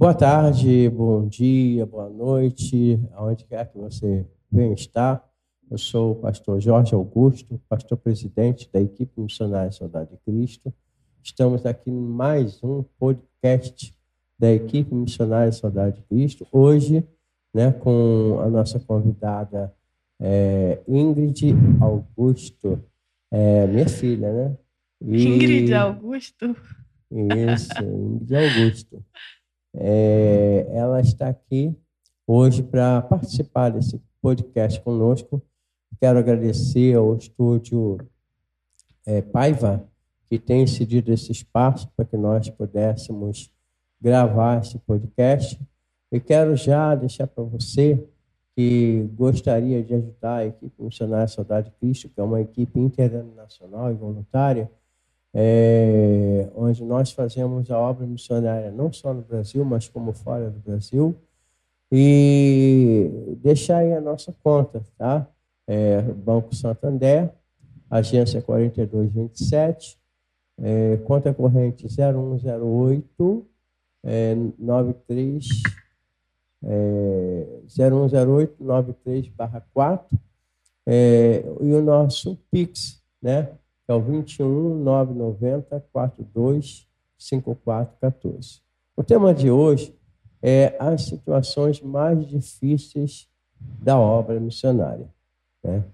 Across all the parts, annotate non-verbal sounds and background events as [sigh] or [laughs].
Boa tarde, bom dia, boa noite, aonde quer que você venha estar. Eu sou o pastor Jorge Augusto, pastor presidente da equipe missionária Saudade de Cristo. Estamos aqui em mais um podcast da equipe missionária Saudade de Cristo. Hoje, né, com a nossa convidada é, Ingrid Augusto, é, minha filha, né? E... Ingrid Augusto? Isso, Ingrid Augusto. [laughs] É, ela está aqui hoje para participar desse podcast conosco. Quero agradecer ao estúdio é, Paiva, que tem cedido esse espaço para que nós pudéssemos gravar esse podcast. E quero já deixar para você que gostaria de ajudar a equipe Missionária Saudade de Cristo, que é uma equipe internacional e voluntária, é, onde nós fazemos a obra missionária não só no Brasil, mas como fora do Brasil. E deixar aí a nossa conta, tá? É, Banco Santander, agência 4227, é, conta corrente 0108 é, 93 é, 0108 93 barra 4 é, e o nosso Pix, né? É o 21 990 42 5414. O tema de hoje é as situações mais difíceis da obra missionária. Né?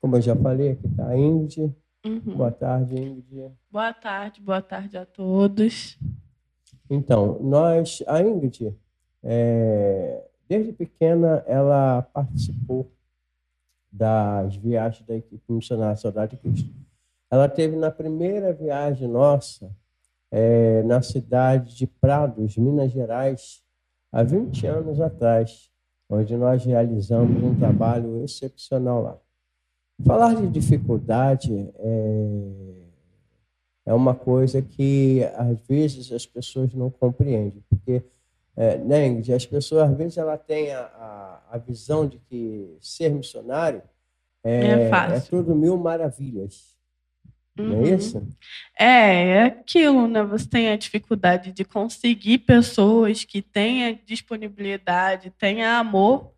Como eu já falei, aqui está a Ingrid. Uhum. Boa tarde, Ingrid. Boa tarde, boa tarde a todos. Então, nós, a Ingrid, é, desde pequena, ela participou das viagens da equipe missionária Saudade de Cristo. Ela teve na primeira viagem nossa, é, na cidade de Prados, Minas Gerais, há 20 anos atrás, onde nós realizamos um trabalho excepcional lá. Falar de dificuldade é, é uma coisa que às vezes as pessoas não compreendem, porque é, né, as pessoas às vezes ela tem a, a, a visão de que ser missionário é, é, é tudo mil maravilhas. Uhum. Não é uhum. isso? É, é aquilo, né? Você tem a dificuldade de conseguir pessoas que tenham disponibilidade, tenham amor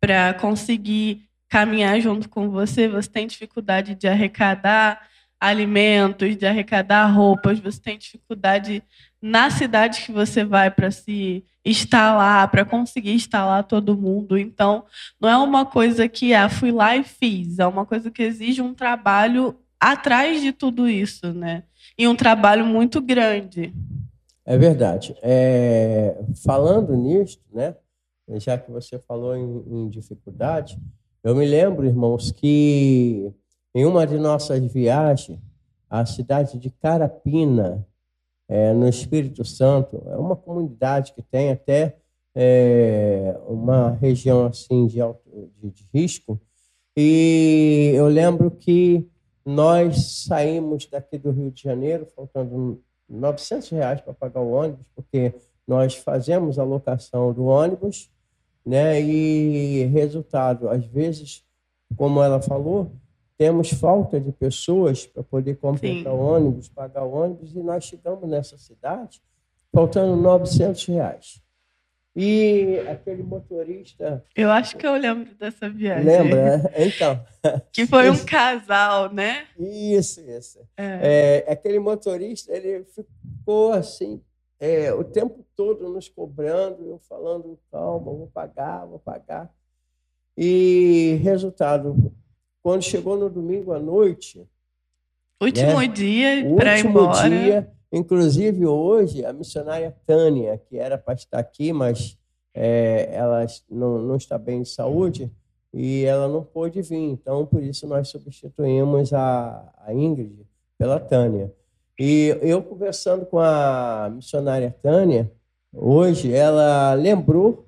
para conseguir caminhar junto com você. Você tem dificuldade de arrecadar alimentos, de arrecadar roupas, você tem dificuldade na cidade que você vai para se instalar, para conseguir instalar todo mundo. Então, não é uma coisa que ah, fui lá e fiz, é uma coisa que exige um trabalho atrás de tudo isso, né? E um trabalho muito grande. É verdade. É, falando nisso, né? Já que você falou em, em dificuldade, eu me lembro, irmãos, que em uma de nossas viagens, à cidade de Carapina, é, no Espírito Santo, é uma comunidade que tem até é, uma região assim de, alto, de, de risco. E eu lembro que nós saímos daqui do Rio de Janeiro, faltando 900 reais para pagar o ônibus, porque nós fazemos a locação do ônibus, né? E resultado, às vezes, como ela falou, temos falta de pessoas para poder completar o ônibus, pagar o ônibus, e nós chegamos nessa cidade faltando 900 reais. E aquele motorista. Eu acho que eu lembro dessa viagem. Lembra? Então. [laughs] Que foi um casal, né? Isso, isso. É. É, aquele motorista, ele ficou assim, é, o tempo todo nos cobrando, eu falando, calma, vou pagar, vou pagar. E resultado, quando chegou no domingo à noite. Último né, dia para ir embora. Dia, Inclusive, hoje, a missionária Tânia, que era para estar aqui, mas é, ela não, não está bem de saúde, e ela não pôde vir. Então, por isso, nós substituímos a, a Ingrid pela Tânia. E eu conversando com a missionária Tânia, hoje, ela lembrou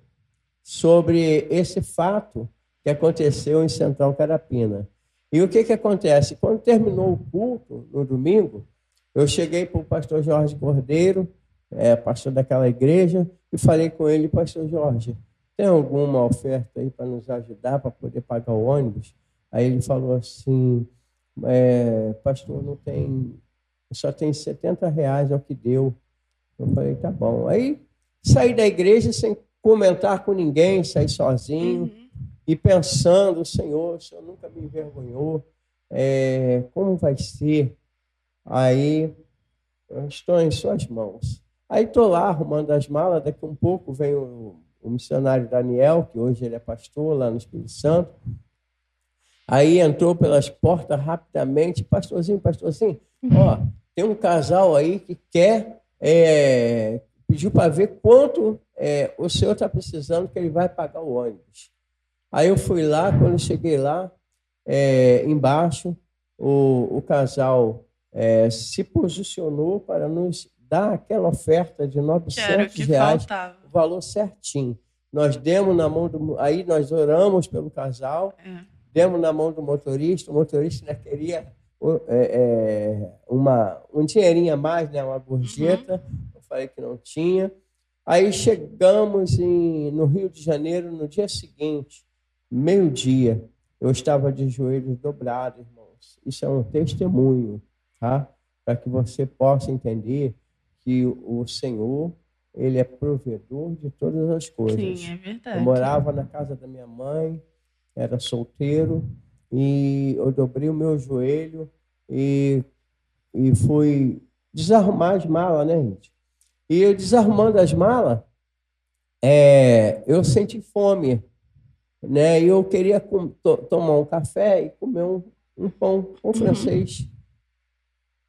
sobre esse fato que aconteceu em Central Carapina. E o que, que acontece? Quando terminou o culto, no domingo, eu cheguei para o pastor Jorge Cordeiro, é, pastor daquela igreja, e falei com ele, pastor Jorge, tem alguma oferta aí para nos ajudar, para poder pagar o ônibus? Aí ele falou assim, é, pastor, não tem, só tem 70 reais, é o que deu. Eu falei, tá bom. Aí saí da igreja sem comentar com ninguém, saí sozinho Uhum. e pensando, Senhor, o Senhor nunca me envergonhou, é, como vai ser? Aí, eu estou em suas mãos. Aí estou lá arrumando as malas, daqui um pouco vem o, o missionário Daniel, que hoje ele é pastor lá no Espírito Santo. Aí entrou pelas portas rapidamente, pastorzinho, pastorzinho, ó, tem um casal aí que quer, é, pediu para ver quanto é, o senhor está precisando que ele vai pagar o ônibus. Aí eu fui lá, quando eu cheguei lá, é, embaixo, o, o casal é, se posicionou para nos dar aquela oferta de Que era o 900 que reais, faltava. o valor certinho. Nós demos na mão do. Aí nós oramos pelo casal, É. demos na mão do motorista, o motorista queria é, é, uma, um dinheirinho a mais, né, uma gorjeta, eu falei que não tinha. Aí chegamos em, no Rio de Janeiro no dia seguinte, meio-dia, eu estava de joelhos dobrados, irmãos. Isso é um testemunho, tá? Para que você possa entender que o Senhor, ele é provedor de todas as coisas. Sim, é Eu verdade. morava na casa da minha mãe, era solteiro, e eu dobrei o meu joelho e, e fui desarrumar as malas, né, gente? E eu desarrumando as malas, é, eu senti fome, né? E eu queria com- to- tomar um café e comer um, um pão, um francês.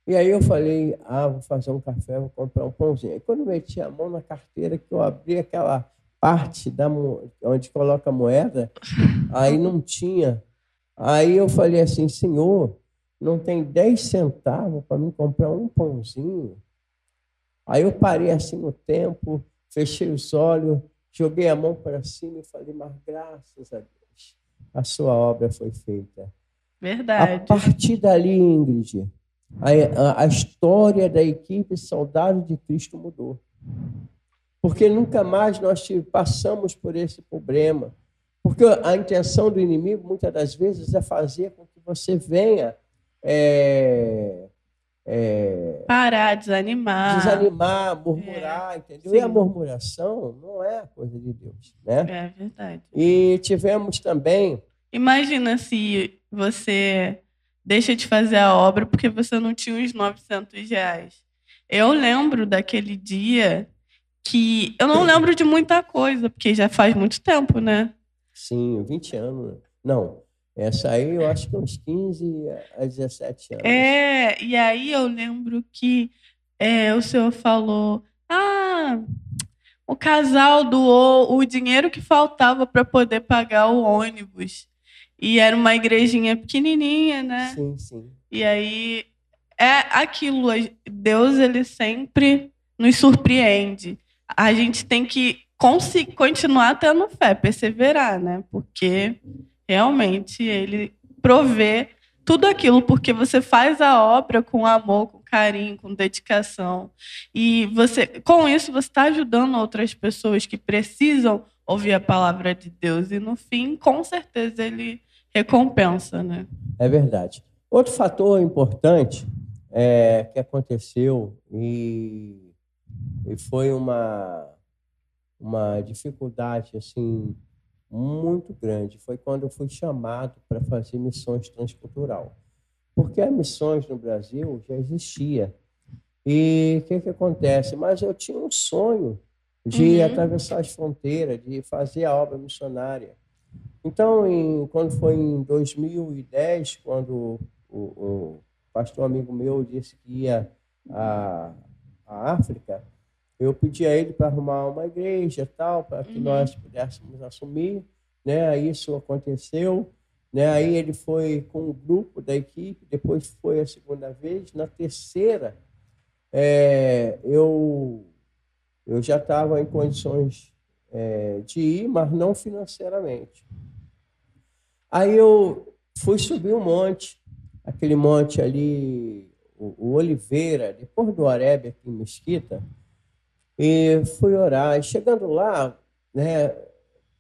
E aí eu falei, ah, vou fazer um café, vou comprar um pãozinho. Aí quando eu meti a mão na carteira, que eu abri aquela parte da onde coloca a moeda, [laughs] aí não tinha. Aí eu falei assim, senhor, não tem 10 centavos para mim comprar um pãozinho? Aí eu parei assim no tempo, fechei os olhos, joguei a mão para cima e falei, mas graças a Deus, a sua obra foi feita. A Verdade. partir dali, Ingrid, a, a- a história da equipe Saudade de Cristo mudou. Porque nunca mais nós passamos por esse problema. Porque a intenção do inimigo, muitas das vezes, é fazer com que você venha é, é, Parar, desanimar. desanimar, murmurar, entendeu? sim. E a murmuração não é coisa de Deus. Né? É verdade. E tivemos também Imagina se você deixa de fazer a obra porque você não tinha os 900 reais. Eu lembro daquele dia que. Eu não lembro de muita coisa, porque já faz muito tempo, né? Sim, 20 anos. Não, essa aí eu acho que uns 15 a 17 anos. É, e aí eu lembro que é, o senhor falou: ah, o casal doou o dinheiro que faltava para poder pagar o ônibus. E era uma igrejinha pequenininha, né? Sim, sim. E aí é aquilo, Deus ele sempre nos surpreende. A gente tem que continuar tendo fé, perseverar, né? Porque realmente ele provê tudo aquilo, porque você faz a obra com amor, com carinho, com dedicação. E você, com isso, você está ajudando outras pessoas que precisam ouvir a palavra de Deus. E no fim, com certeza, ele recompensa, né? É verdade. Outro fator importante é, que aconteceu e, e foi uma, uma dificuldade assim muito grande foi quando eu fui chamado para fazer missões transcultural. Porque as missões no Brasil já existia. E o que, que acontece? Mas eu tinha um sonho de Uhum. atravessar as fronteiras, de fazer a obra missionária. Então, em- quando foi em 2010, quando o, o pastor amigo meu disse que ia à, à África, eu pedi a ele para arrumar uma igreja tal, para que Uhum. nós pudéssemos assumir. Né? Isso aconteceu. Né? Aí ele foi com o grupo da equipe, depois foi a segunda vez. Na terceira, é, eu, eu já estava em condições é, de ir, mas não financeiramente. Aí eu fui subir um monte, aquele monte ali, o, o Oliveira, depois do Oreb aqui em Mesquita, e fui orar. E chegando lá, né,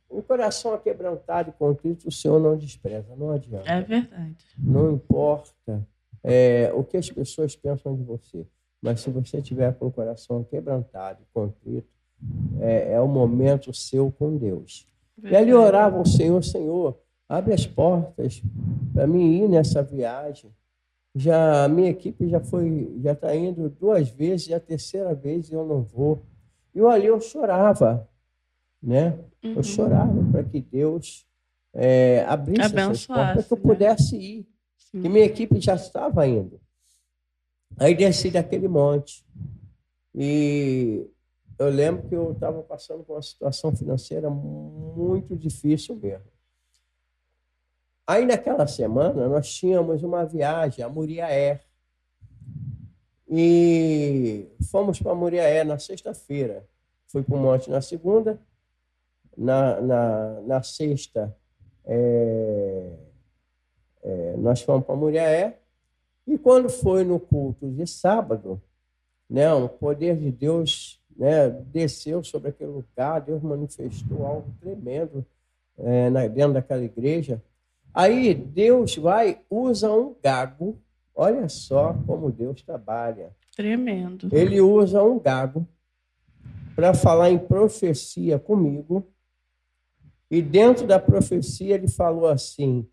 um coração aquebrantado e contrito, o Senhor não despreza, não adianta. É verdade. Não importa é, o que as pessoas pensam de você, mas se você tiver com o coração quebrantado e contrito, é, é o momento seu com Deus. E ali orava o Senhor, Senhor, abre as portas para mim ir nessa viagem. Já a minha equipe já foi, já está indo duas vezes, e a terceira vez eu não vou. E eu, ali eu chorava, né? Uhum. Eu chorava para que Deus é, abrisse essas portas para que eu né? pudesse ir. Sim. E minha equipe já estava indo. Aí desci daquele monte. E eu lembro que eu estava passando por uma situação financeira muito difícil mesmo. Aí naquela semana nós tínhamos uma viagem a Muriaé. E fomos para Muriaé na sexta-feira. Fui para o monte na segunda. Na, na, na sexta, é, é, nós fomos para Muriaé. E quando foi no culto de sábado, né, o poder de Deus né, desceu sobre aquele lugar, Deus manifestou algo tremendo é, dentro daquela igreja. Aí Deus vai, usa um gago, olha só como Deus trabalha. Tremendo. Ele usa um gago para falar em profecia comigo. E dentro da profecia ele falou assim: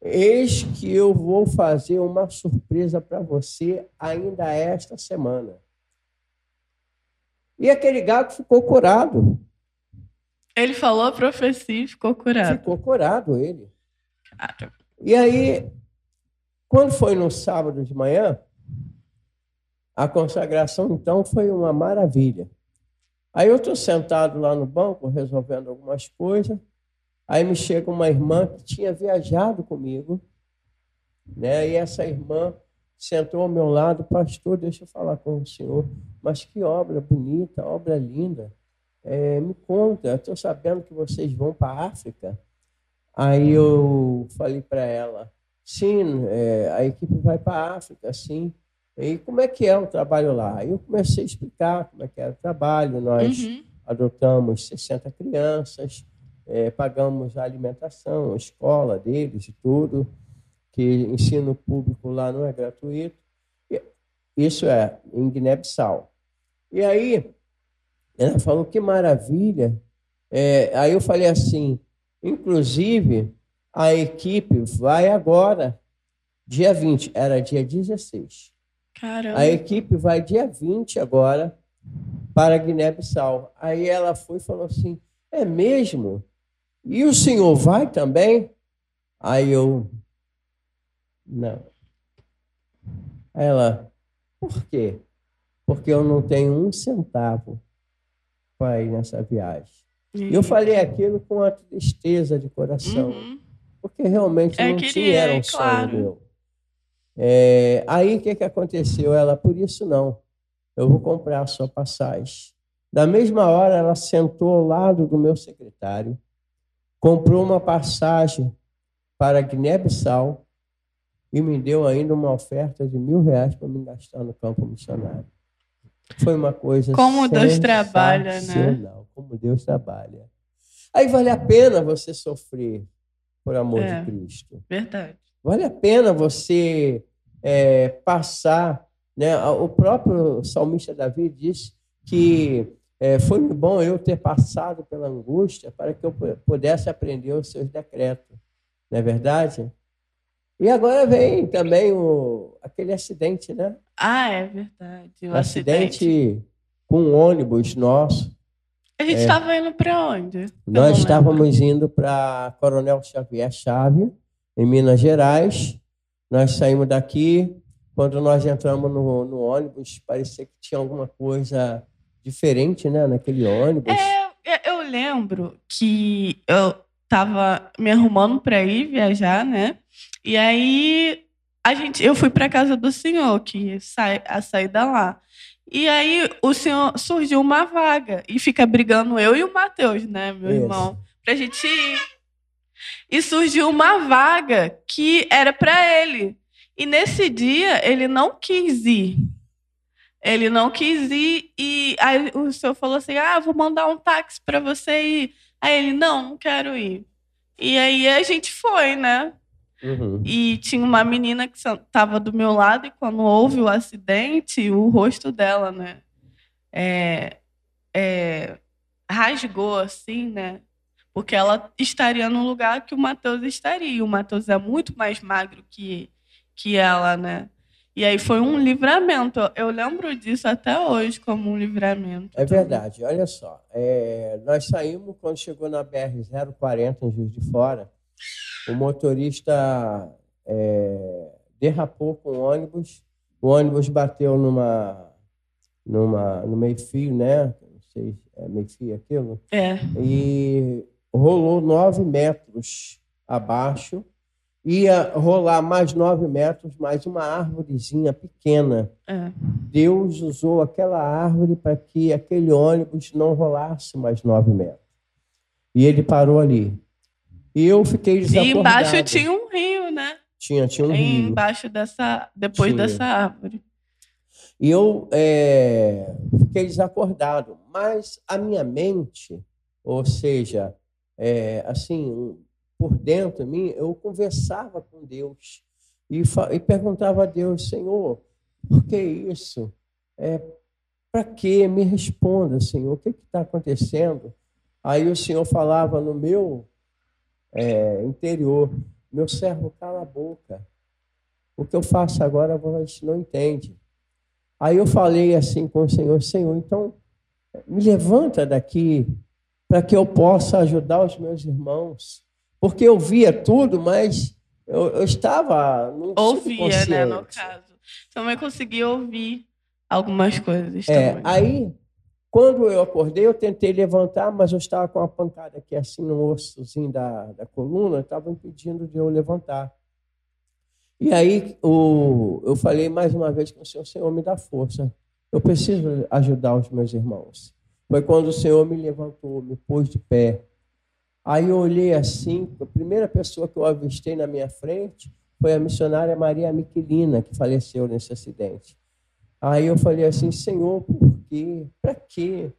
Eis que eu vou fazer uma surpresa para você ainda esta semana. E aquele gato ficou curado. Ele falou a profecia e ficou curado. Ficou curado ele. Cara. E aí, quando foi no sábado de manhã, a consagração então foi uma maravilha. Aí eu estou sentado lá no banco resolvendo algumas coisas. Aí me chega uma irmã que tinha viajado comigo, né? E essa irmã sentou ao meu lado, pastor, deixa eu falar com o senhor. Mas que obra bonita, obra linda. É, me conta, estou sabendo que vocês vão para a África. Aí eu falei para ela, sim, é, a equipe vai para a África, sim. E como é que é o trabalho lá? Aí eu comecei a explicar como é que era o trabalho. Nós uhum. adotamos 60 crianças, é, pagamos a alimentação, a escola deles e tudo, que ensino público lá não é gratuito. Isso é em Guiné-Bissau. E aí, ela falou que maravilha. É, aí eu falei assim, inclusive, a equipe vai agora, dia 20, era dia 16. Caramba. A equipe vai dia 20 agora para Guiné-Bissau. Aí ela foi e falou assim: é mesmo? E o senhor vai também? Aí eu, não. Aí ela, por quê? Porque eu não tenho um centavo para ir nessa viagem. E eu falei aquilo com uma tristeza de coração, uhum. porque realmente é não tinha, era um claro. sonho meu. É, aí o que, que aconteceu? Ela, por isso não, eu vou comprar a sua passagem. Da mesma hora, ela sentou ao lado do meu secretário, comprou uma passagem para Guiné-Bissau e me deu ainda uma oferta de mil reais para me gastar no campo missionário. Foi uma coisa Como Deus trabalha, né? Como Deus trabalha. Aí vale a pena você sofrer por amor é, de Cristo. Verdade. Vale a pena você é, passar. Né? O próprio salmista Davi diz que é, foi bom eu ter passado pela angústia para que eu pudesse aprender os seus decretos. Não é verdade? E agora vem também o, aquele acidente, né? Ah, é verdade. O acidente, acidente com um ônibus nosso. A gente estava é, indo para onde? Nós estávamos indo para Coronel Xavier Chave, em Minas Gerais. Nós saímos daqui. Quando nós entramos no, no ônibus, parecia que tinha alguma coisa diferente né, naquele ônibus. É, eu lembro que eu estava me arrumando para ir viajar, né? E aí a gente, eu fui para casa do senhor que sai a saída lá. E aí o senhor surgiu uma vaga e fica brigando eu e o Matheus, né, meu Isso. irmão, pra gente ir. E surgiu uma vaga que era para ele. E nesse dia ele não quis ir. Ele não quis ir e aí o senhor falou assim: "Ah, vou mandar um táxi para você ir". Aí ele: "Não, não quero ir". E aí a gente foi, né? Uhum. E tinha uma menina que estava do meu lado e quando houve o acidente, o rosto dela, né? É, é, rasgou, assim, né? Porque ela estaria no lugar que o Matheus estaria. O Matheus é muito mais magro que, que ela, né? E aí foi um livramento. Eu lembro disso até hoje como um livramento. É verdade. Olha só. É, nós saímos quando chegou na BR-040, em Juiz de Fora. O motorista é, derrapou com o ônibus. O ônibus bateu numa, numa, no meio-fio, né? Não sei, é meio-fio aquilo? É. E rolou nove metros abaixo ia rolar mais nove metros, mais uma árvorezinha pequena. É. Deus usou aquela árvore para que aquele ônibus não rolasse mais nove metros. E ele parou ali. E eu fiquei desacordado. E embaixo tinha um rio, né? Tinha, tinha um rio. Embaixo dessa, depois tinha. dessa árvore. E eu é, fiquei desacordado. Mas a minha mente, ou seja, é, assim, por dentro de mim, eu conversava com Deus e, e perguntava a Deus, Senhor, por que isso? É, Para que? Me responda, Senhor, o que está acontecendo? Aí o Senhor falava no meu é, interior, meu servo, cala a boca. O que eu faço agora você não entende. Aí eu falei assim com o Senhor, Senhor, então me levanta daqui para que eu possa ajudar os meus irmãos porque eu via tudo, mas eu, eu estava no Ouvia, né, no caso. Também consegui ouvir algumas coisas. É, também. aí, quando eu acordei, eu tentei levantar, mas eu estava com uma pancada aqui assim no ossozinho da, da coluna, estava impedindo de eu levantar. E aí o, eu falei mais uma vez com o Senhor, Senhor, me dá força. Eu preciso ajudar os meus irmãos. Foi quando o Senhor me levantou, me pôs de pé. Aí eu olhei assim, a primeira pessoa que eu avistei na minha frente foi a missionária Maria Miquelina, que faleceu nesse acidente. Aí eu falei assim, Senhor, por quê? Para quê?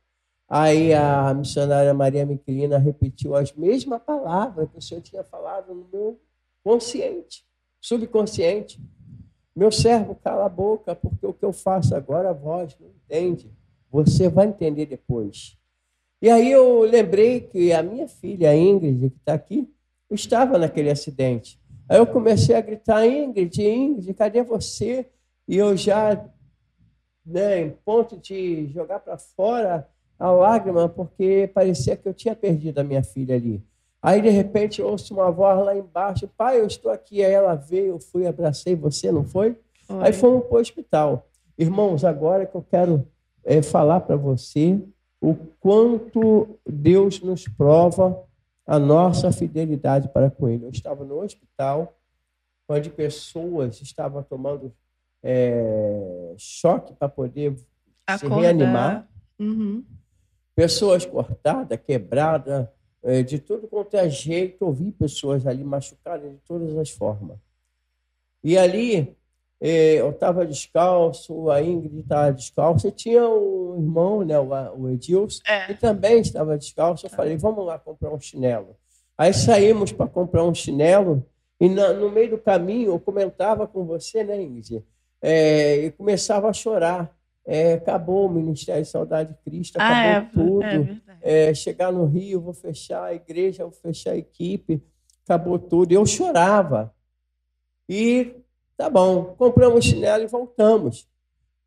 Aí a missionária Maria Miquelina repetiu as mesmas palavras que o Senhor tinha falado no meu consciente, subconsciente. Meu servo, cala a boca, porque o que eu faço agora a voz não entende. Você vai entender depois. E aí eu lembrei que a minha filha, a Ingrid, que está aqui, estava naquele acidente. Aí eu comecei a gritar, Ingrid, Ingrid, cadê você? E eu já, né, em ponto de jogar para fora a lágrima, porque parecia que eu tinha perdido a minha filha ali. Aí, de repente, ouço uma voz lá embaixo, pai, eu estou aqui. Aí ela veio, eu fui, abracei você, não foi? foi. Aí fomos para o hospital. Irmãos, agora que eu quero é, falar para você o quanto Deus nos prova a nossa fidelidade para com Ele. Eu estava no hospital, onde pessoas estavam tomando é, choque para poder Acordar. se reanimar. Uhum. Pessoas cortadas, quebradas, é, de tudo quanto é jeito. Ouvi pessoas ali machucadas de todas as formas. E ali é, eu estava descalço, a Ingrid estava descalça, e tinha um irmão, né, o Edilson, é. que também estava descalço. Eu falei, vamos lá comprar um chinelo. Aí saímos para comprar um chinelo, e no meio do caminho eu comentava com você, né, Ingrid? É, e começava a chorar. É, acabou o Ministério de Saudade de Cristo, ah, acabou é, tudo. É, chegar no Rio, vou fechar a igreja, vou fechar a equipe, acabou tudo. Eu chorava. E Tá bom, compramos chinelo e voltamos.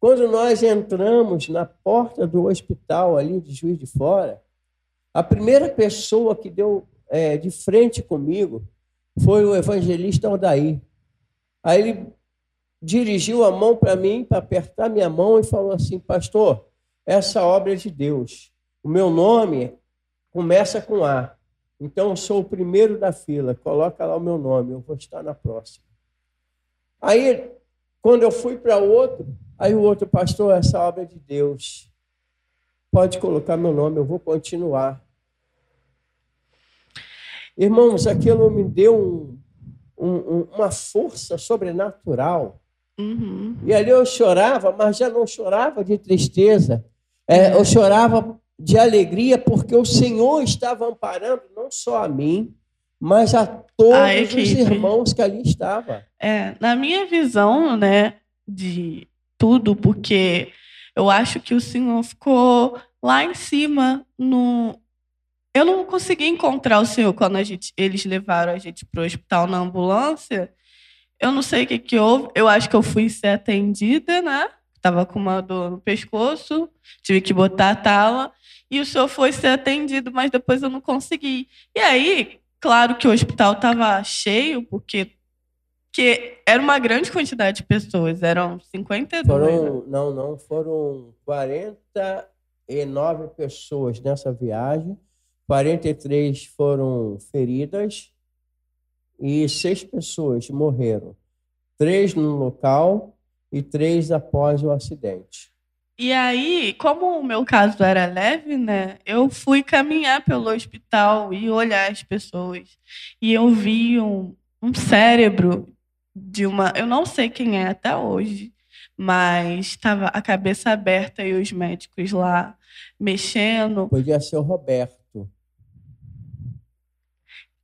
Quando nós entramos na porta do hospital ali de Juiz de Fora, a primeira pessoa que deu é, de frente comigo foi o evangelista Aldair. Aí ele dirigiu a mão para mim, para apertar minha mão e falou assim: Pastor, essa obra é de Deus. O meu nome começa com A. Então eu sou o primeiro da fila. Coloca lá o meu nome, eu vou estar na próxima. Aí, quando eu fui para outro, aí o outro pastor, essa obra é de Deus. Pode colocar meu nome, eu vou continuar. Irmãos, aquilo me deu um, um, uma força sobrenatural. Uhum. E ali eu chorava, mas já não chorava de tristeza. É, eu chorava de alegria porque o Senhor estava amparando não só a mim, mas a todos os irmãos que ali estavam. É, na minha visão, né, de tudo, porque Eu acho que o Senhor ficou lá em cima no eu não consegui encontrar o senhor quando a gente, eles levaram a gente para o hospital na ambulância. Eu não sei o que, que houve. Eu acho que eu fui ser atendida, né? Estava com uma dor no pescoço, tive que botar a tala. E o senhor foi ser atendido, mas depois eu não consegui. E aí, claro que o hospital estava cheio, porque que era uma grande quantidade de pessoas, eram 52. Foram, né? Não, não, foram 49 pessoas nessa viagem 43 foram feridas e seis pessoas morreram. Três no local e três após o acidente. E aí, como o meu caso era leve, né? Eu fui caminhar pelo hospital e olhar as pessoas. E eu vi um, um cérebro de uma. Eu não sei quem é até hoje, mas estava a cabeça aberta e os médicos lá mexendo. Podia ser o Roberto.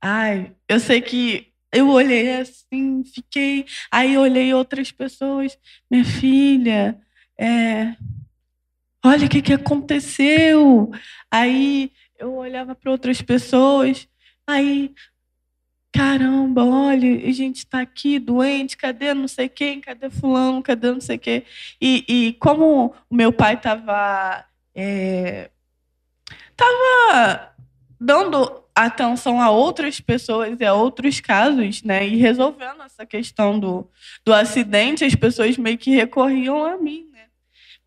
Ai, eu sei que eu olhei assim, fiquei. Aí olhei outras pessoas. Minha filha, é, olha o que, que aconteceu. Aí eu olhava para outras pessoas. Aí, caramba, olha, a gente está aqui doente, cadê não sei quem, cadê fulano, cadê não sei quem. E, e como o meu pai estava. É, tava dando atenção a outras pessoas e a outros casos, né? E resolvendo essa questão do, do acidente, as pessoas meio que recorriam a mim, né?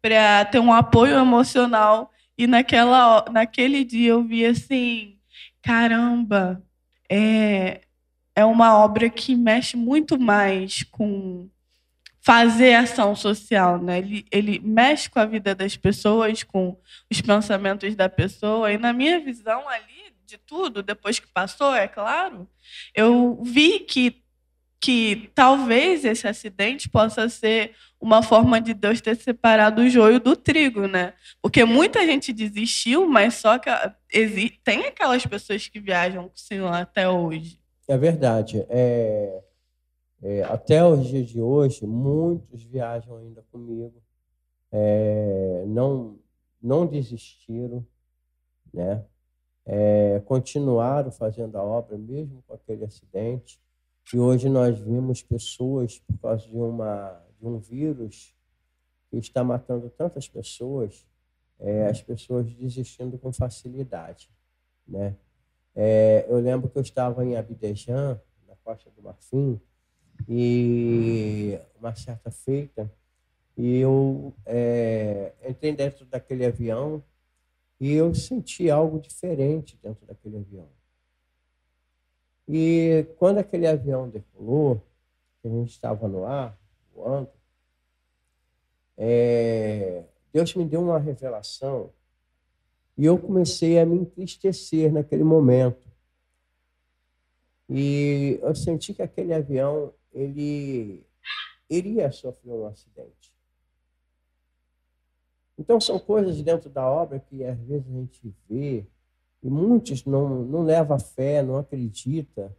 Para ter um apoio emocional. E naquela, naquele dia eu vi assim, caramba, é, é uma obra que mexe muito mais com fazer ação social, né? Ele, ele mexe com a vida das pessoas, com os pensamentos da pessoa. E na minha visão ali de tudo, depois que passou, é claro, eu vi que, que talvez esse acidente possa ser uma forma de Deus ter separado o joio do trigo, né? Porque muita gente desistiu, mas só que tem aquelas pessoas que viajam com o Senhor até hoje. É verdade. É, é, até os dias de hoje, muitos viajam ainda comigo. É, não, não desistiram, né? é, continuaram fazendo a obra mesmo com aquele acidente. E hoje nós vimos pessoas, por causa de, uma, de um vírus que está matando tantas pessoas, é, as pessoas desistindo com facilidade. Né? É, eu lembro que eu estava em Abidjan, na Costa do Marfim, e uma certa feita, e eu é, entrei dentro daquele avião e eu senti algo diferente dentro daquele avião. E quando aquele avião decolou, que a gente estava no ar, voando, é, Deus me deu uma revelação e eu comecei a me entristecer naquele momento. E eu senti que aquele avião ele iria sofrer um acidente. Então, são coisas dentro da obra que às vezes a gente vê e muitos não, não levam fé, não acredita,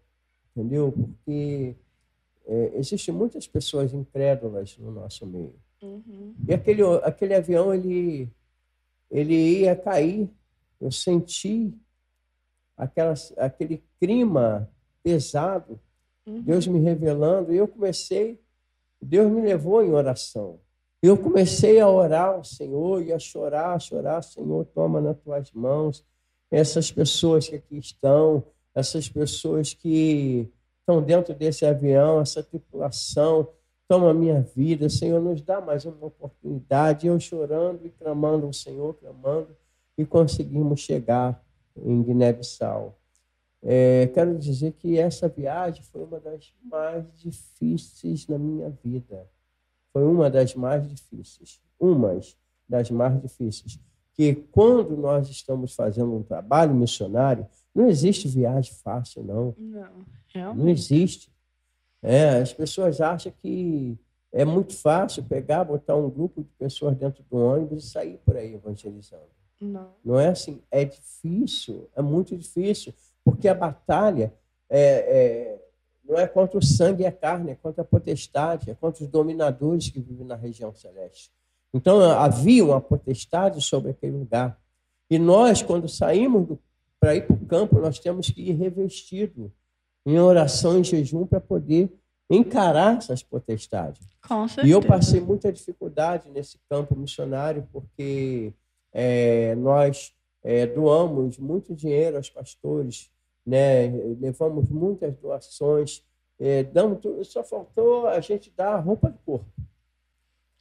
entendeu? Porque é, existem muitas pessoas incrédulas no nosso meio. Uhum. E aquele, aquele avião, ele, ele ia cair. Eu senti aquela, aquele clima pesado, uhum. Deus me revelando, e eu comecei, Deus me levou em oração. Eu comecei a orar ao Senhor e a chorar, a chorar, Senhor, toma nas tuas mãos essas pessoas que aqui estão, essas pessoas que estão dentro desse avião, essa tripulação, toma a minha vida, Senhor, nos dá mais uma oportunidade. Eu chorando e clamando ao Senhor, clamando, e conseguimos chegar em Guiné-Bissau. É, quero dizer que essa viagem foi uma das mais difíceis na minha vida foi uma das mais difíceis, umas das mais difíceis, que quando nós estamos fazendo um trabalho missionário, não existe viagem fácil, não. Não, realmente. Não existe. É, as pessoas acham que é muito fácil pegar, botar um grupo de pessoas dentro do ônibus e sair por aí evangelizando. Não. Não é assim. É difícil, é muito difícil, porque a batalha é, é não é contra o sangue e a carne, é contra a potestade, é contra os dominadores que vivem na região celeste. Então havia uma potestade sobre aquele lugar. E nós, quando saímos para ir para o campo, nós temos que ir revestido em oração e jejum para poder encarar essas potestades. Com certeza. E eu passei muita dificuldade nesse campo missionário, porque é, nós é, doamos muito dinheiro aos pastores, né? levamos muitas doações, é, damos tudo, só faltou a gente dar a roupa do corpo.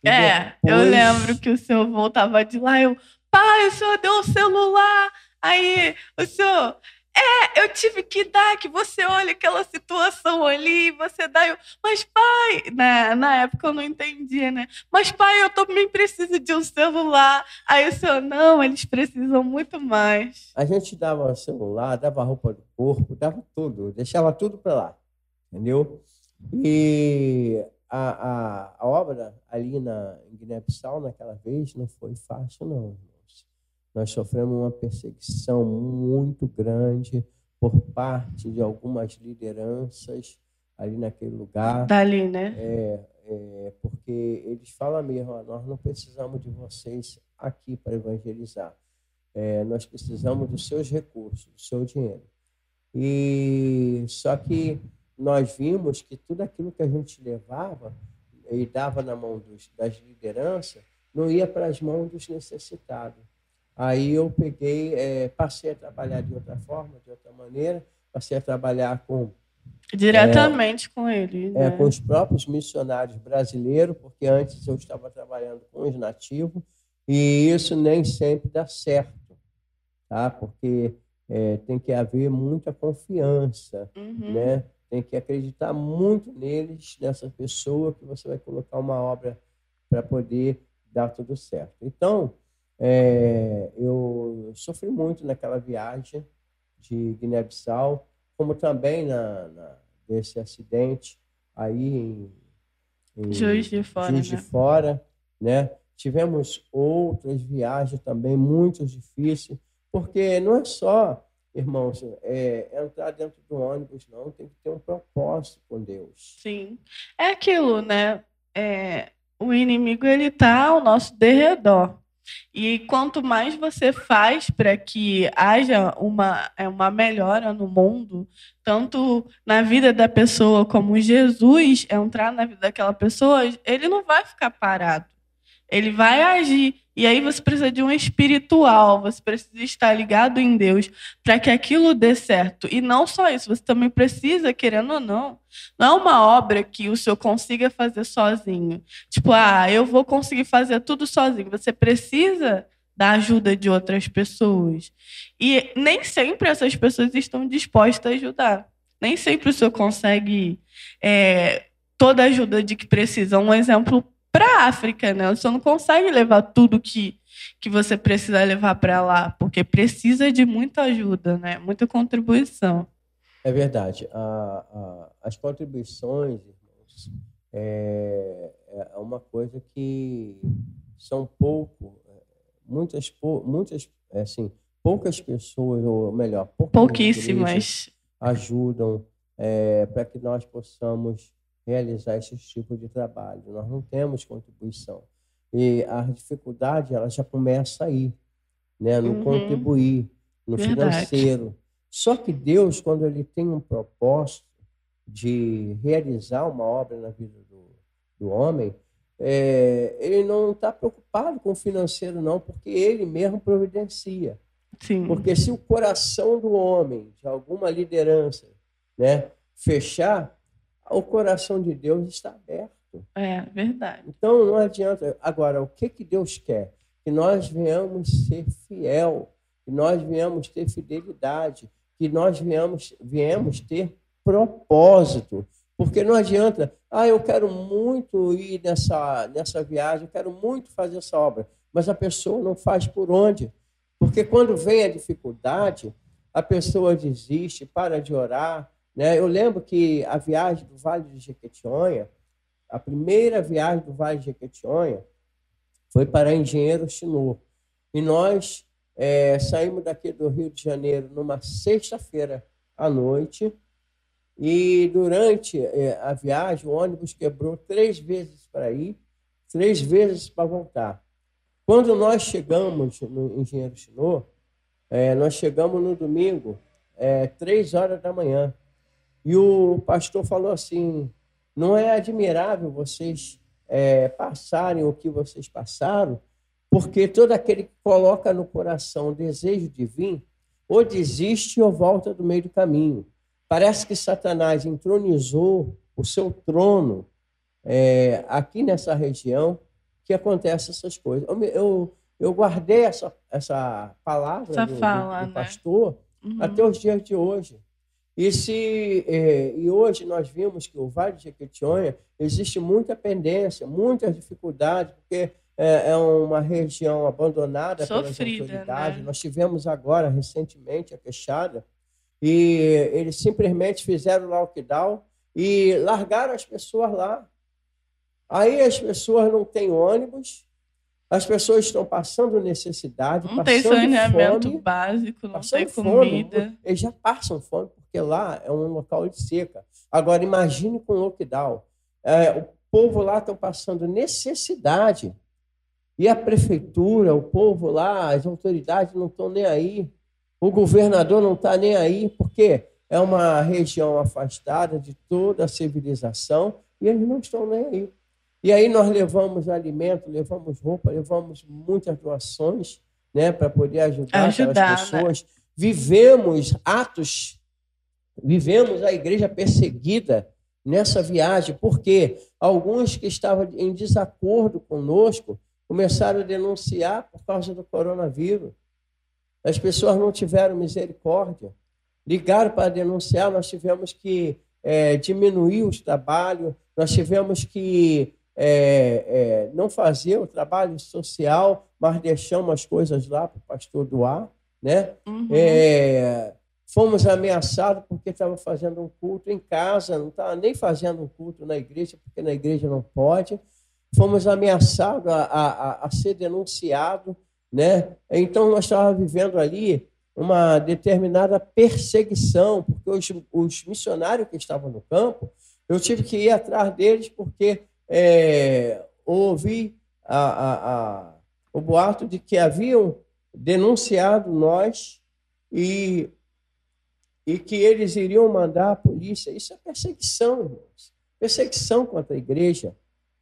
E é, depois... eu lembro que o senhor voltava de lá, eu, pai, o senhor deu um celular, aí o senhor, é, eu tive que dar, que você olha aquela situação ali, você dá. Eu, mas, pai, né, na época eu não entendia, né? Mas, pai, eu também preciso de um celular. Aí o senhor, não, eles precisam muito mais. A gente dava celular, dava roupa do corpo, dava tudo, deixava tudo para lá, entendeu? E a, a, a obra ali na, Guiné-Bissau, naquela vez, não foi fácil, não nós sofremos uma perseguição muito grande por parte de algumas lideranças ali naquele lugar. Dali, né? É, é, porque eles falam mesmo, ó, nós não precisamos de vocês aqui para evangelizar. É, nós precisamos dos seus recursos, do seu dinheiro. E só que nós vimos que tudo aquilo que a gente levava e dava na mão dos, das lideranças não ia para as mãos dos necessitados. Aí eu peguei, é, passei a trabalhar de outra forma, de outra maneira, passei a trabalhar com diretamente é, com ele, né? é, com os próprios missionários brasileiros, porque antes eu estava trabalhando com os nativos e isso nem sempre dá certo, tá? Porque é, tem que haver muita confiança, uhum. né? Tem que acreditar muito neles, nessa pessoa que você vai colocar uma obra para poder dar tudo certo. Então é, eu sofri muito naquela viagem de Guiné-Bissau, como também na, na, desse acidente aí em, em Juiz de Fora. Juiz de né? Fora né? Tivemos outras viagens também muito difíceis, porque não é só, irmãos, é, entrar dentro do ônibus, não, tem que ter um propósito com Deus. Sim. É aquilo, né? É, o inimigo ele está ao nosso derredor. E quanto mais você faz para que haja uma, é, uma melhora no mundo, tanto na vida da pessoa como Jesus entrar na vida daquela pessoa, ele não vai ficar parado. Ele vai agir. E aí você precisa de um espiritual, você precisa estar ligado em Deus para que aquilo dê certo. E não só isso, você também precisa, querendo ou não, não é uma obra que o senhor consiga fazer sozinho. Tipo, ah, eu vou conseguir fazer tudo sozinho. Você precisa da ajuda de outras pessoas. E nem sempre essas pessoas estão dispostas a ajudar. Nem sempre o senhor consegue é, toda a ajuda de que precisa. Um exemplo para a África, né? Você não consegue levar tudo que, que você precisa levar para lá, porque precisa de muita ajuda, né? Muita contribuição. É verdade. A, a, as contribuições, irmãos, é, é uma coisa que são pouco, muitas, muitas, é assim, poucas pessoas, ou melhor, pouquíssimas ajudam é, para que nós possamos realizar esse tipo de trabalho. Nós não temos contribuição. E a dificuldade ela já começa aí, né? no uhum. contribuir, no Verdade. financeiro. Só que Deus, quando ele tem um propósito de realizar uma obra na vida do, do homem, é, ele não está preocupado com o financeiro, não, porque ele mesmo providencia. Sim. Porque se o coração do homem, de alguma liderança, né, fechar, o coração de Deus está aberto. É, verdade. Então não adianta. Agora, o que, que Deus quer? Que nós venhamos ser fiel, que nós venhamos ter fidelidade, que nós venhamos, venhamos ter propósito. Porque não adianta, ah, eu quero muito ir nessa, nessa viagem, eu quero muito fazer essa obra, mas a pessoa não faz por onde. Porque quando vem a dificuldade, a pessoa desiste, para de orar, né? Eu lembro que a viagem do Vale de Jequitinhonha, a primeira viagem do Vale de Jequitinhonha foi para Engenheiro Chinô. E nós é, saímos daqui do Rio de Janeiro numa sexta-feira à noite. E durante é, a viagem, o ônibus quebrou três vezes para ir, três vezes para voltar. Quando nós chegamos no Engenheiro Chinô, é, nós chegamos no domingo, é, três horas da manhã, e o pastor falou assim: não é admirável vocês é, passarem o que vocês passaram, porque todo aquele que coloca no coração o desejo de vir, ou desiste ou volta do meio do caminho. Parece que Satanás entronizou o seu trono é, aqui nessa região que acontece essas coisas. Eu, eu, eu guardei essa, essa palavra essa do, fala, do, do, né? pastor uhum. até os dias de hoje. E, se, é, e hoje nós vimos que o Vale de Jequitinhonha existe muita pendência, muitas dificuldades, porque é, é uma região abandonada Sofrida, pelas autoridades. Né? Nós tivemos agora, recentemente, a queixada, e eles simplesmente fizeram lockdown e largaram as pessoas lá. Aí as pessoas não têm ônibus, as pessoas estão passando necessidade, não tem saneamento fome, básico, não tem comida. Fome. Eles já passam fome, porque lá é um local de seca. Agora, imagine com lockdown. É, o povo lá está passando necessidade. E a prefeitura, o povo lá, as autoridades não estão nem aí. O governador não está nem aí, porque é uma região afastada de toda a civilização e eles não estão nem aí. E aí nós levamos alimento, levamos roupa, levamos muitas doações, né, para poder ajudar, ajudar as né? pessoas. Né? Vivemos atos, vivemos a igreja perseguida nessa viagem, porque alguns que estavam em desacordo conosco começaram a denunciar por causa do coronavírus. As pessoas não tiveram misericórdia. Ligaram para denunciar, nós tivemos que é, diminuir os trabalhos, nós tivemos que é, é, não fazer o trabalho social, mas deixamos as coisas lá para o pastor doar. Né? Uhum. É, fomos ameaçados porque estava fazendo um culto em casa, não estava nem fazendo um culto na igreja, porque na igreja não pode. Fomos ameaçados a, a, a ser denunciado. Né? Então, nós estávamos vivendo ali uma determinada perseguição, porque os, os missionários que estavam no campo, eu tive que ir atrás deles porque é, ouvi a, a, a, o boato de que haviam denunciado nós e, e que eles iriam mandar a polícia. Isso é perseguição, irmãos. Perseguição contra a igreja.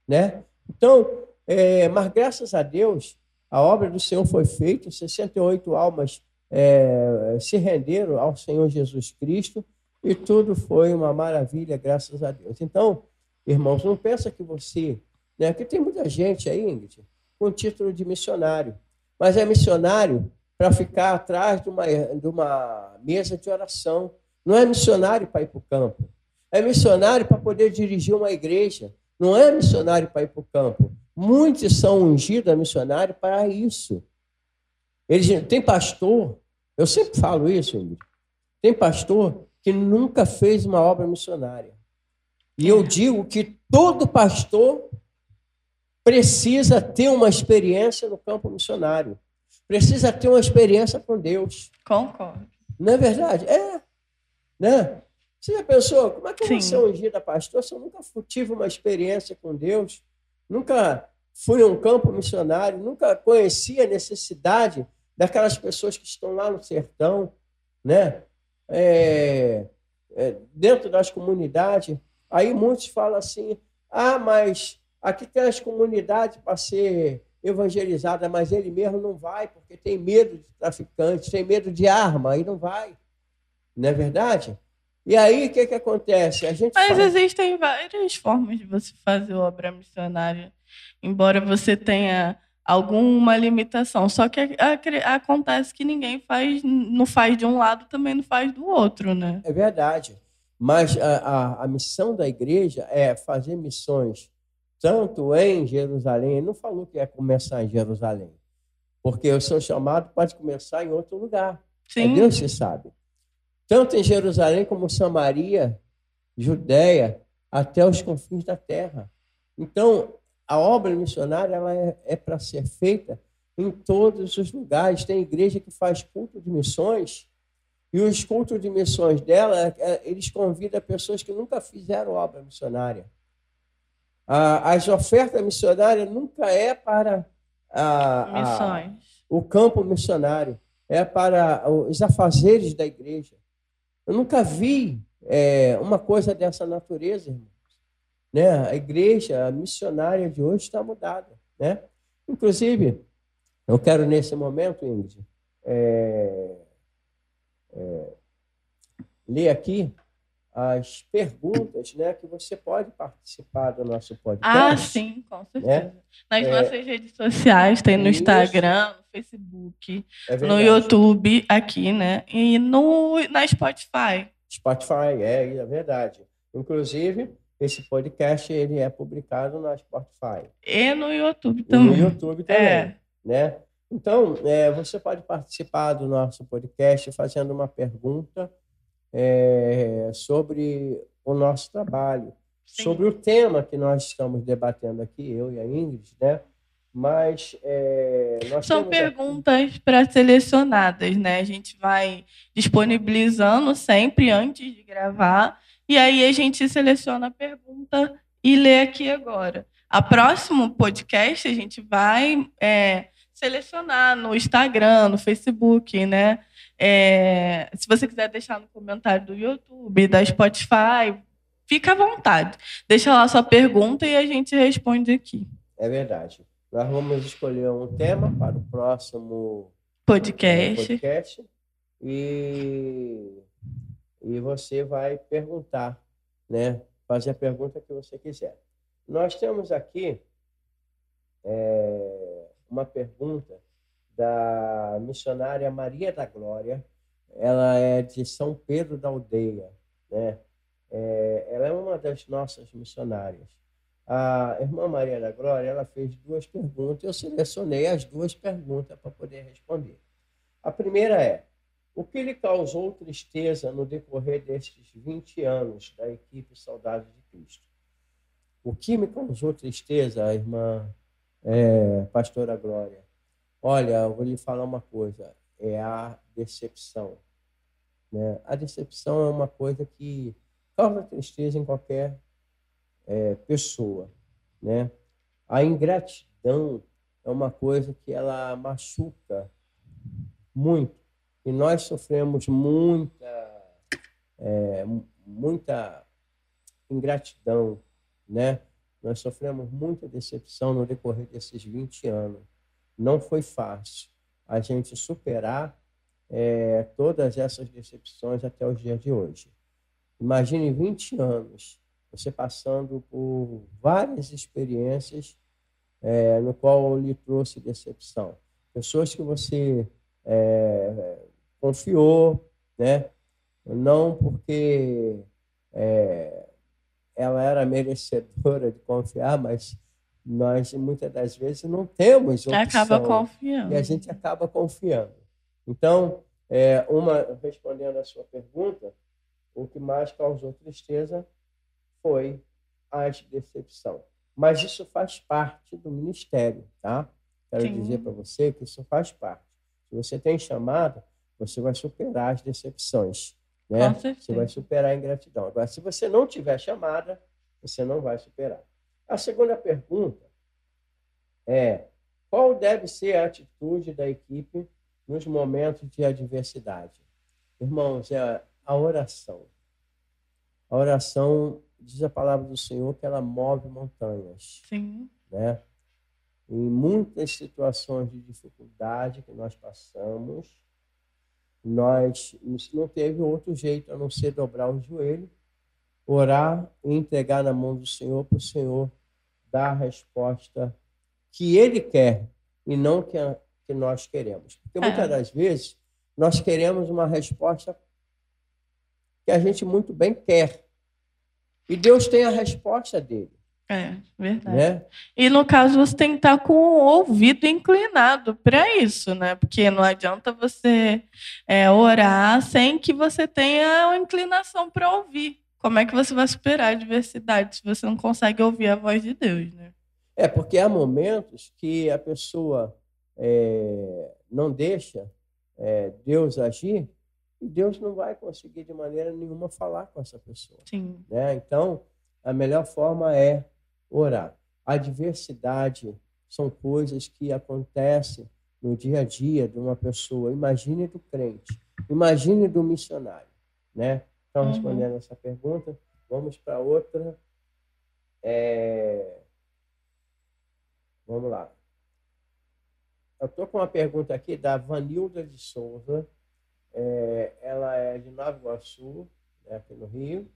Né? Então, é, mas graças a Deus, a obra do Senhor foi feita, 68 almas é, se renderam ao Senhor Jesus Cristo e tudo foi uma maravilha, graças a Deus. Então, Irmãos, não pensa que você, né? Porque tem muita gente aí, Ingrid, com título de missionário, mas é missionário para ficar atrás de uma, de uma mesa de oração. Não é missionário para ir para o campo. É missionário para poder dirigir uma igreja. Não é missionário para ir para o campo. Muitos são ungidos a missionário para isso. Eles, tem pastor, eu sempre falo isso, Ingrid, tem pastor que nunca fez uma obra missionária. E eu digo que todo pastor precisa ter uma experiência no campo missionário. Precisa ter uma experiência com Deus. Concordo. Não é verdade? É. Né? Você já pensou, como é que eu vou ser ungida pastor se eu nunca tive uma experiência com Deus? Nunca fui a um campo missionário, nunca conheci a necessidade daquelas pessoas que estão lá no sertão, né? É, é, dentro das comunidades. Aí muitos falam assim: ah, mas aqui tem as comunidades para ser evangelizada, mas ele mesmo não vai, porque tem medo de traficantes, tem medo de arma, aí não vai. Não é verdade? E aí o que, que acontece? A gente mas faz... existem várias formas de você fazer obra missionária, embora você tenha alguma limitação. Só que acontece que ninguém faz, não faz de um lado, também não faz do outro, né? É verdade. Mas a, a, missão da igreja é fazer missões tanto em Jerusalém, ele não falou que ia começar em Jerusalém, porque o seu chamado pode começar em outro lugar. Sim. É Deus que sabe. Tanto em Jerusalém como Samaria, Judéia, até os confins da terra. Então, a obra missionária ela é, é para ser feita em todos os lugares. Tem igreja que faz culto de missões e os cultos de missões dela, é, eles convidam pessoas que nunca fizeram obra missionária. As ofertas missionárias nunca é para a, a, o campo missionário, é para os afazeres da igreja. Eu nunca vi é, uma coisa dessa natureza, irmãos. Né? A igreja missionária de hoje está mudada. Né? Inclusive, eu quero nesse momento, Ingrid, é, é, ler aqui as perguntas né, que você pode participar do nosso podcast. Ah, sim, com certeza. Né? Nas É. nossas redes sociais, tem no Isso. Instagram, no Facebook, É no. YouTube aqui, né? E no, na Spotify. Spotify, é, é verdade. Inclusive, esse podcast ele é publicado na Spotify. E no YouTube E também. no YouTube também. É. Né? Então, é, você pode participar do nosso podcast fazendo uma pergunta é, sobre o nosso trabalho, Sim. sobre o tema que nós estamos debatendo aqui, eu e a Ingrid, né? Mas é, São temos aqui- perguntas pré-selecionadas, né? A gente vai disponibilizando sempre antes de gravar, e aí a gente seleciona a pergunta e lê aqui agora. A próximo podcast a gente vai é, selecionar no Instagram, no Facebook, né? É, se você quiser deixar no comentário do YouTube, da Spotify, fica à vontade. Deixa lá sua pergunta e a gente responde aqui. É verdade. Nós vamos escolher um tema para o próximo Podcast. podcast e, e você vai perguntar, né? Fazer a pergunta que você quiser. Nós temos aqui é, uma pergunta da missionária Maria da Glória. Ela é de São Pedro da Aldeia, né? É, ela é uma das nossas missionárias. A irmã Maria da Glória, ela fez duas perguntas. Eu selecionei as duas perguntas para poder responder. A primeira é: o que lhe causou tristeza no decorrer destes 20 anos da equipe Saudade de Cristo? O que me causou tristeza, irmã é, Pastora Glória? Olha, eu vou lhe falar uma coisa: é a decepção. Né? A decepção é uma coisa que causa tristeza em qualquer é, pessoa. Né? A ingratidão é uma coisa que ela machuca muito. E nós sofremos muita, é, muita ingratidão, né? Nós sofremos muita decepção no decorrer desses 20 anos. Não foi fácil a gente superar é, todas essas decepções até os dias de hoje. Imagine 20 anos você passando por várias experiências é, no qual lhe trouxe decepção. Pessoas que você é, confiou, né? não porque é, ela era merecedora de confiar, mas nós muitas das vezes não temos opção Acaba confiando. e a gente acaba confiando. Então, é, uma respondendo a sua pergunta, o que mais causou tristeza foi a decepção. Mas isso faz parte do ministério, tá? Quero Sim. dizer para você que isso faz parte. Se você tem chamada, você vai superar as decepções, né? Você vai superar a ingratidão. Agora, se você não tiver chamada, você não vai superar. A segunda pergunta é: qual deve ser a atitude da equipe nos momentos de adversidade? Irmãos, é a oração. A oração diz a palavra do Senhor que ela move montanhas, Sim. né? Em muitas situações de dificuldade que nós passamos, nós não teve outro jeito a não ser dobrar o joelho, orar e entregar na mão do Senhor para o Senhor dar a resposta que Ele quer e não que, a- que nós queremos. Porque muitas É. das vezes nós queremos uma resposta que a gente muito bem quer. E Deus tem a resposta dele, É, verdade. né? E no caso, você tem que estar com o ouvido inclinado para isso, né? Porque não adianta você é, orar sem que você tenha uma inclinação para ouvir. Como é que você vai superar a adversidade se você não consegue ouvir a voz de Deus, né? É, porque há momentos que a pessoa é, não deixa é, Deus agir e Deus não vai conseguir de maneira nenhuma falar com essa pessoa. Sim. Né? Então, a melhor forma é orar. A adversidade são coisas que acontecem no dia a dia de uma pessoa. Imagine do crente, imagine do missionário, né? Então, uhum. respondendo essa pergunta, vamos para outra. É... Vamos lá. Eu estou com uma pergunta aqui da Vanilda de Souza. É, ela é de Nova Iguaçu, né, aqui no Rio.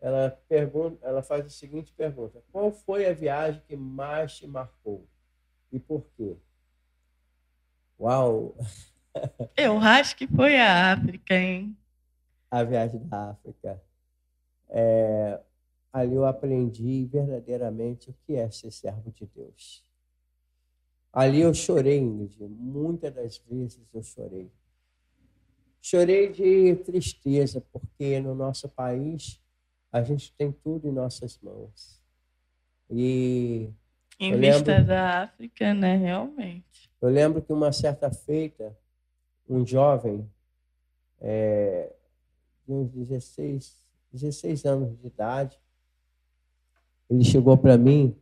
Ela, pergunta, ela faz a seguinte pergunta: Qual foi a viagem que mais te marcou e por quê? Uau! [laughs] Eu acho que foi a África, hein? A viagem da África. É, ali eu aprendi verdadeiramente o que é ser servo de Deus. Ali eu chorei, Ingrid. Muitas das vezes eu chorei. Chorei de tristeza, porque no nosso país a gente tem tudo em nossas mãos. E. Em vista lembro, da África, né? Realmente. Eu lembro que uma certa feita, um jovem é, uns 16, 16 anos de idade, ele chegou para mim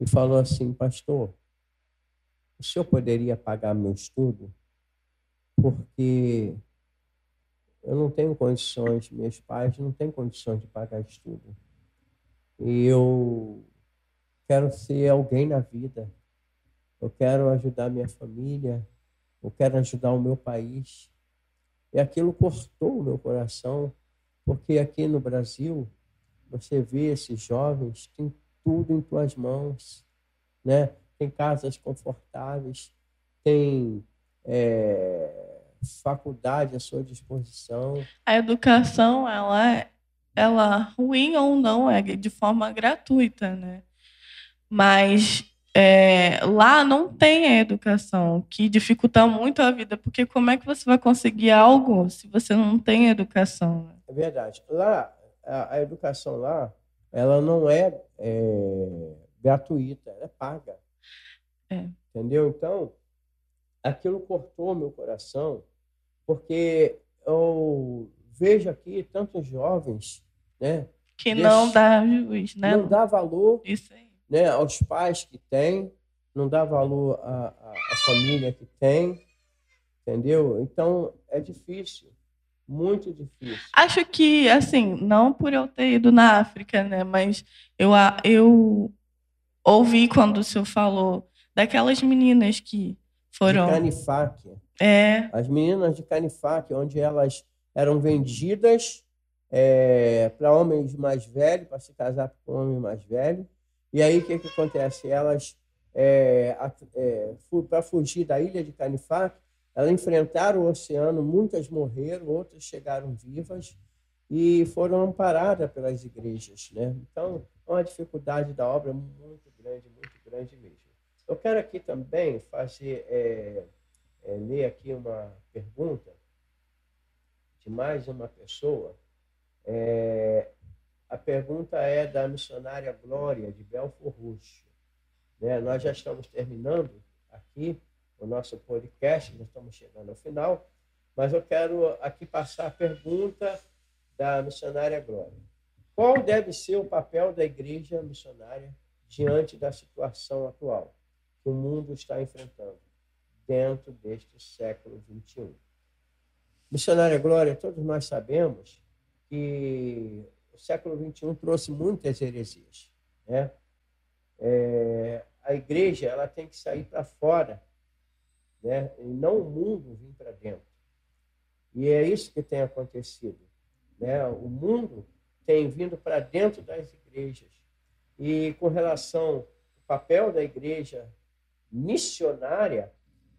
e falou assim, pastor, o senhor poderia pagar meu estudo? Porque eu não tenho condições, meus pais não têm condições de pagar estudo. E eu quero ser alguém na vida. Eu quero ajudar minha família. Eu quero ajudar o meu país. E aquilo cortou o meu coração, porque aqui no Brasil, você vê esses jovens, tem tudo em tuas mãos, né? Tem casas confortáveis, tem é, faculdade à sua disposição. A educação, ela é ela ruim ou não é de forma gratuita, né? Mas é, lá não tem a educação, que dificulta muito a vida, porque como é que você vai conseguir algo se você não tem educação? Né? É verdade. Lá, a, a educação lá, ela não é, é gratuita, ela é paga. É. Entendeu? Então, aquilo cortou meu coração, porque eu vejo aqui tantos jovens, né? Que não dá juiz, né? Não dá valor né, aos pais que têm, não dá valor à, à, à família que tem, entendeu? Então, é difícil. Muito difícil. Acho que, assim, não por eu ter ido na África, né? Mas eu, eu ouvi quando o senhor falou daquelas meninas que foram. De Canifac. É. As meninas de Canifac, onde elas eram vendidas é, para homens mais velhos, para se casar com homem mais velho. E aí o que, que acontece? Elas, é, é, para fugir da ilha de Canifac, elas enfrentaram o oceano, muitas morreram, outras chegaram vivas e foram amparadas pelas igrejas. Né? Então, é uma dificuldade da obra muito grande, muito grande mesmo. Eu quero aqui também fazer, é, é, ler aqui uma pergunta de mais uma pessoa. É, a pergunta é da missionária Glória, de Belfor Roxo. Né? Nós já estamos terminando aqui o nosso podcast, já estamos chegando ao final, mas eu quero aqui passar a pergunta da missionária Glória. Qual deve ser o papel da igreja missionária diante da situação atual que o mundo está enfrentando dentro deste século XXI? Missionária Glória, todos nós sabemos que o século XXI trouxe muitas heresias. Né? É, a igreja ela tem que sair para fora né? e não o mundo vir para dentro. E é isso que tem acontecido. Né? O mundo tem vindo para dentro das igrejas. E com relação ao papel da igreja missionária,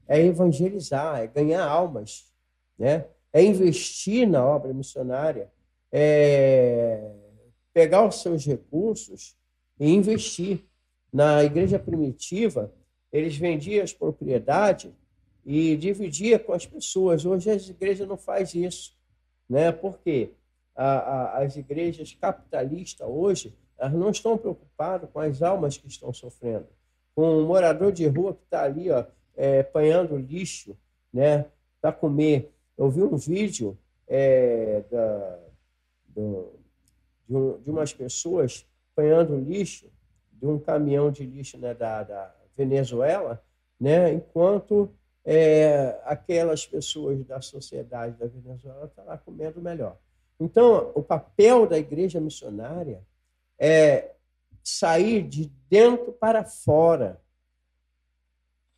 é evangelizar, é ganhar almas, né? é investir na obra missionária, é pegar os seus recursos e investir. Na igreja primitiva, eles vendiam as propriedades e dividia com as pessoas. Hoje as igrejas não faz isso, né? Porque a, a, as igrejas capitalistas hoje elas não estão preocupadas com as almas que estão sofrendo, com o morador de rua que está ali, ó, é, apanhando lixo, né? Para comer. Eu vi um vídeo é, da, do, de, um, de umas pessoas apanhando lixo de um caminhão de lixo né, da, da, Venezuela, né? enquanto é, aquelas pessoas da sociedade da Venezuela estão lá comendo melhor. Então, o papel da igreja missionária é sair de dentro para fora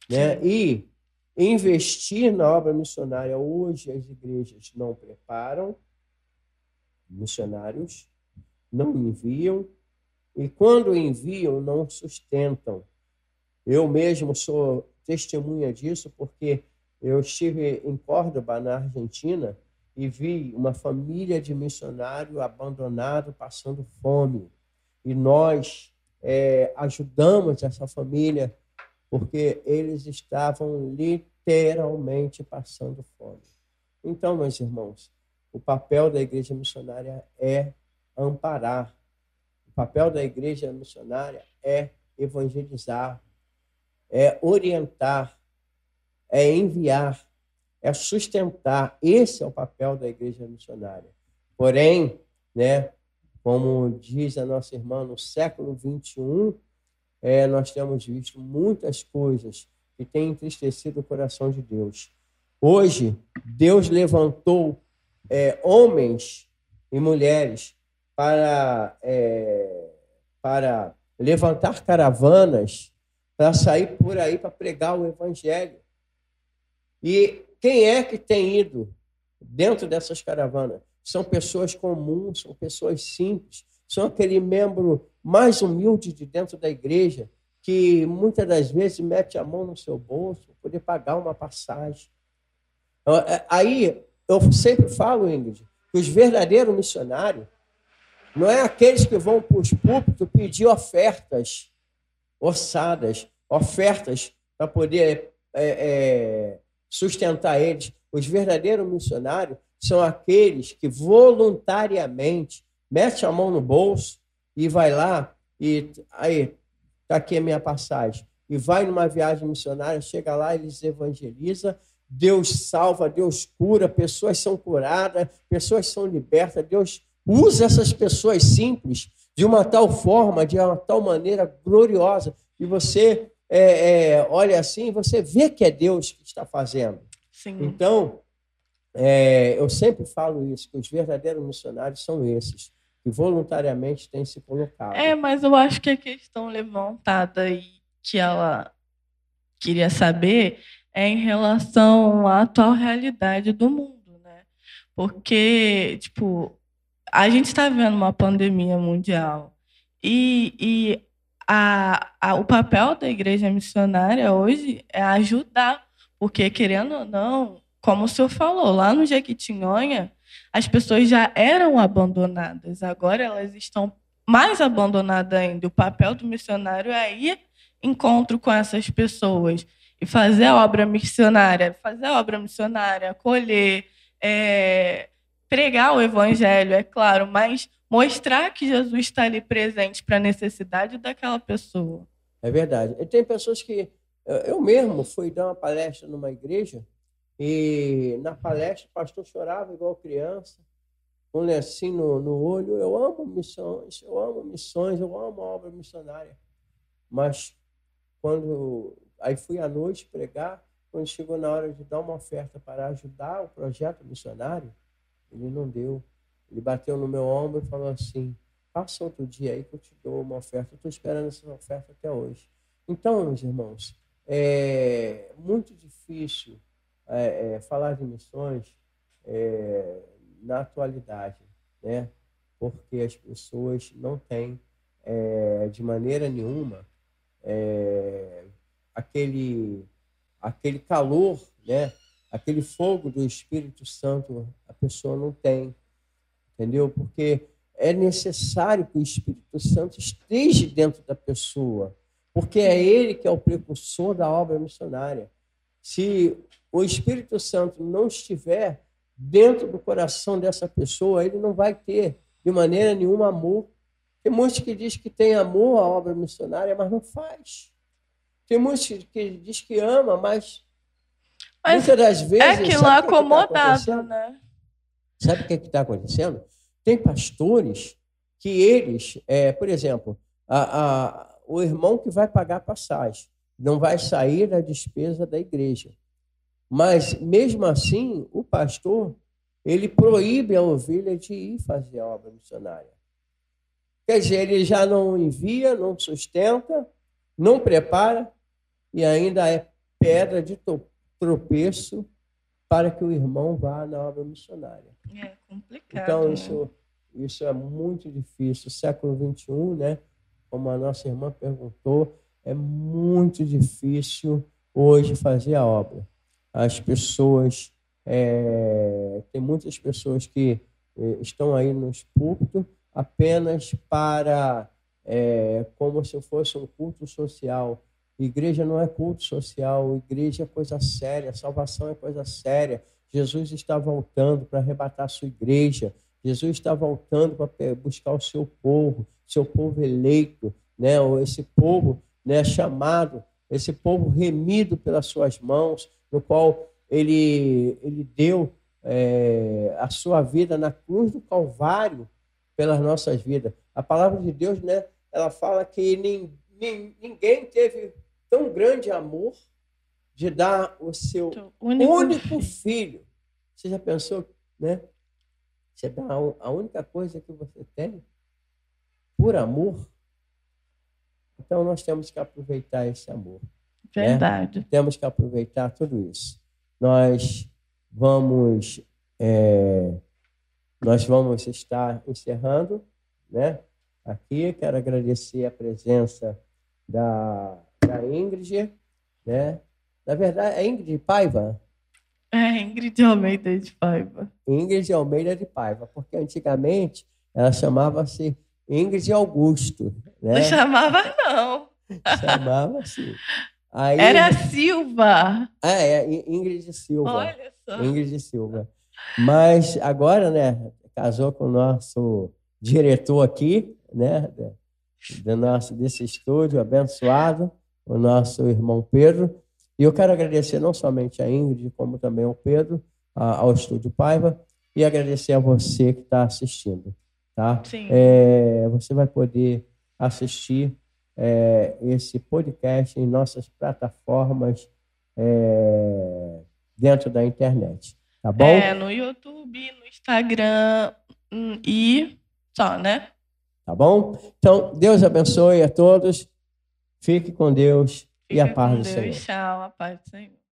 né? e investir na obra missionária. Hoje, as igrejas não preparam missionários, não enviam, e quando enviam, não sustentam. Eu mesmo sou testemunha disso, porque eu estive em Córdoba, na Argentina, e vi uma família de missionário abandonado, passando fome. E nós é, ajudamos essa família, porque eles estavam literalmente passando fome. Então, meus irmãos, o papel da igreja missionária é amparar. O papel da igreja missionária é evangelizar, é orientar, é enviar, é sustentar. Esse é o papel da igreja missionária. Porém, né, como diz a nossa irmã, no século 21, é, nós temos visto muitas coisas que têm entristecido o coração de Deus. Hoje, Deus levantou é, homens e mulheres para, é, para levantar caravanas para sair por aí para pregar o evangelho. E quem é que tem ido dentro dessas caravanas? São pessoas comuns, são pessoas simples, são aquele membro mais humilde de dentro da igreja que muitas das vezes mete a mão no seu bolso para poder pagar uma passagem. É, aí eu sempre falo, Ingrid, que os verdadeiros missionários não é aqueles que vão para os púlpitos pedir ofertas orçadas, ofertas para poder é, é, sustentar eles. Os verdadeiros missionários são aqueles que voluntariamente mete a mão no bolso e vai lá e aí está aqui a minha passagem e vai numa viagem missionária, chega lá, eles evangeliza, Deus salva, Deus cura, pessoas são curadas, pessoas são libertas, Deus usa essas pessoas simples de uma tal forma, de uma tal maneira gloriosa, que você é, é, olha assim, você vê que é Deus que está fazendo. Sim. Então, é, eu sempre falo isso, que os verdadeiros missionários são esses, que voluntariamente têm se colocado. É, mas eu acho que a questão levantada e que ela queria saber é em relação à atual realidade do mundo, né? Porque, tipo, a gente está vendo uma pandemia mundial e, e a, a, o papel da igreja missionária hoje é ajudar, porque, querendo ou não, como o senhor falou, lá no Jequitinhonha, as pessoas já eram abandonadas, agora elas estão mais abandonadas ainda. O papel do missionário é ir encontro com essas pessoas e fazer a obra missionária, fazer a obra missionária, acolher, é, pregar o evangelho, é claro, mas mostrar que Jesus está ali presente para a necessidade daquela pessoa. É verdade. E tem pessoas que. Eu mesmo fui dar uma palestra numa igreja e na palestra o pastor chorava igual criança, um lencinho no, no olho. Eu amo missões, eu amo missões, eu amo a obra missionária. Mas quando. Aí fui à noite pregar, quando chegou na hora de dar uma oferta para ajudar o projeto missionário, ele não deu. Ele bateu no meu ombro e falou assim: passa outro dia aí que eu te dou uma oferta. Estou esperando essa oferta até hoje. Então, meus irmãos, é muito difícil é, é, falar de missões é, na atualidade, né? porque as pessoas não têm, é, de maneira nenhuma, é, aquele, aquele calor, né? aquele fogo do Espírito Santo, a pessoa não tem, entendeu? Porque é necessário que o Espírito Santo esteja dentro da pessoa, porque é ele que é o precursor da obra missionária. Se o Espírito Santo não estiver dentro do coração dessa pessoa, ele não vai ter de maneira nenhuma amor. Tem muitos que diz que tem amor à obra missionária, mas não faz. Tem muitos que diz que ama, mas mas Muitas das vezes. É aquilo lá tá acomodado, tá né? Sabe o que é está acontecendo? Tem pastores que eles, é, por exemplo, a, a, o irmão que vai pagar a passagem, não vai sair da despesa da igreja. Mas, mesmo assim, o pastor, ele proíbe a ovelha de ir fazer a obra missionária. Quer dizer, ele já não envia, não sustenta, não prepara e ainda é pedra de tropeço para que o irmão vá na obra missionária. É complicado. Então, né? isso, isso é muito difícil. O século XXI, né? Como a nossa irmã perguntou, é muito difícil hoje fazer a obra. As pessoas, é, tem muitas pessoas que é, estão aí nos púlpitos apenas para, é, como se fosse um culto social. Igreja não é culto social, igreja é coisa séria, salvação é coisa séria. Jesus está voltando para arrebatar a sua igreja. Jesus está voltando para buscar o seu povo, seu povo eleito, né? esse povo né, chamado, esse povo remido pelas suas mãos, no qual ele, ele deu é, a sua vida na cruz do Calvário pelas nossas vidas. A palavra de Deus, né, ela fala que nem, nem, ninguém teve tão grande amor de dar o seu único, único filho. Você já pensou, né? Você dá a única coisa que você tem por amor então, nós temos que aproveitar esse amor. Né? Verdade. Né? Temos que aproveitar tudo isso. Nós vamos, é, nós vamos estar encerrando, né? Aqui quero agradecer a presença da, da Ingrid, né? Na verdade, é Ingrid Paiva? É, Ingrid Almeida de Paiva. Ingrid Almeida de Paiva, porque antigamente ela chamava-se Ingrid Augusto. Né? Não chamava, não. Chamava, sim. Aí, Era Silva. Ah, é, Ingrid Silva. Olha só. Ingrid Silva. Mas agora, né, casou com o nosso diretor aqui, né, do nosso, desse estúdio abençoado, o nosso irmão Pedro. E eu quero agradecer não somente a Ingrid, como também ao Pedro, ao Estúdio Paiva, e agradecer a você que está assistindo. Tá? Sim. É, você vai poder assistir é, esse podcast em nossas plataformas é, dentro da internet. Tá bom? É, no YouTube, no Instagram hum, e só, né? Tá bom? Então, Deus abençoe a todos. Fique com Deus Fique e a paz do Deus. Senhor. Tchau, a paz do Senhor.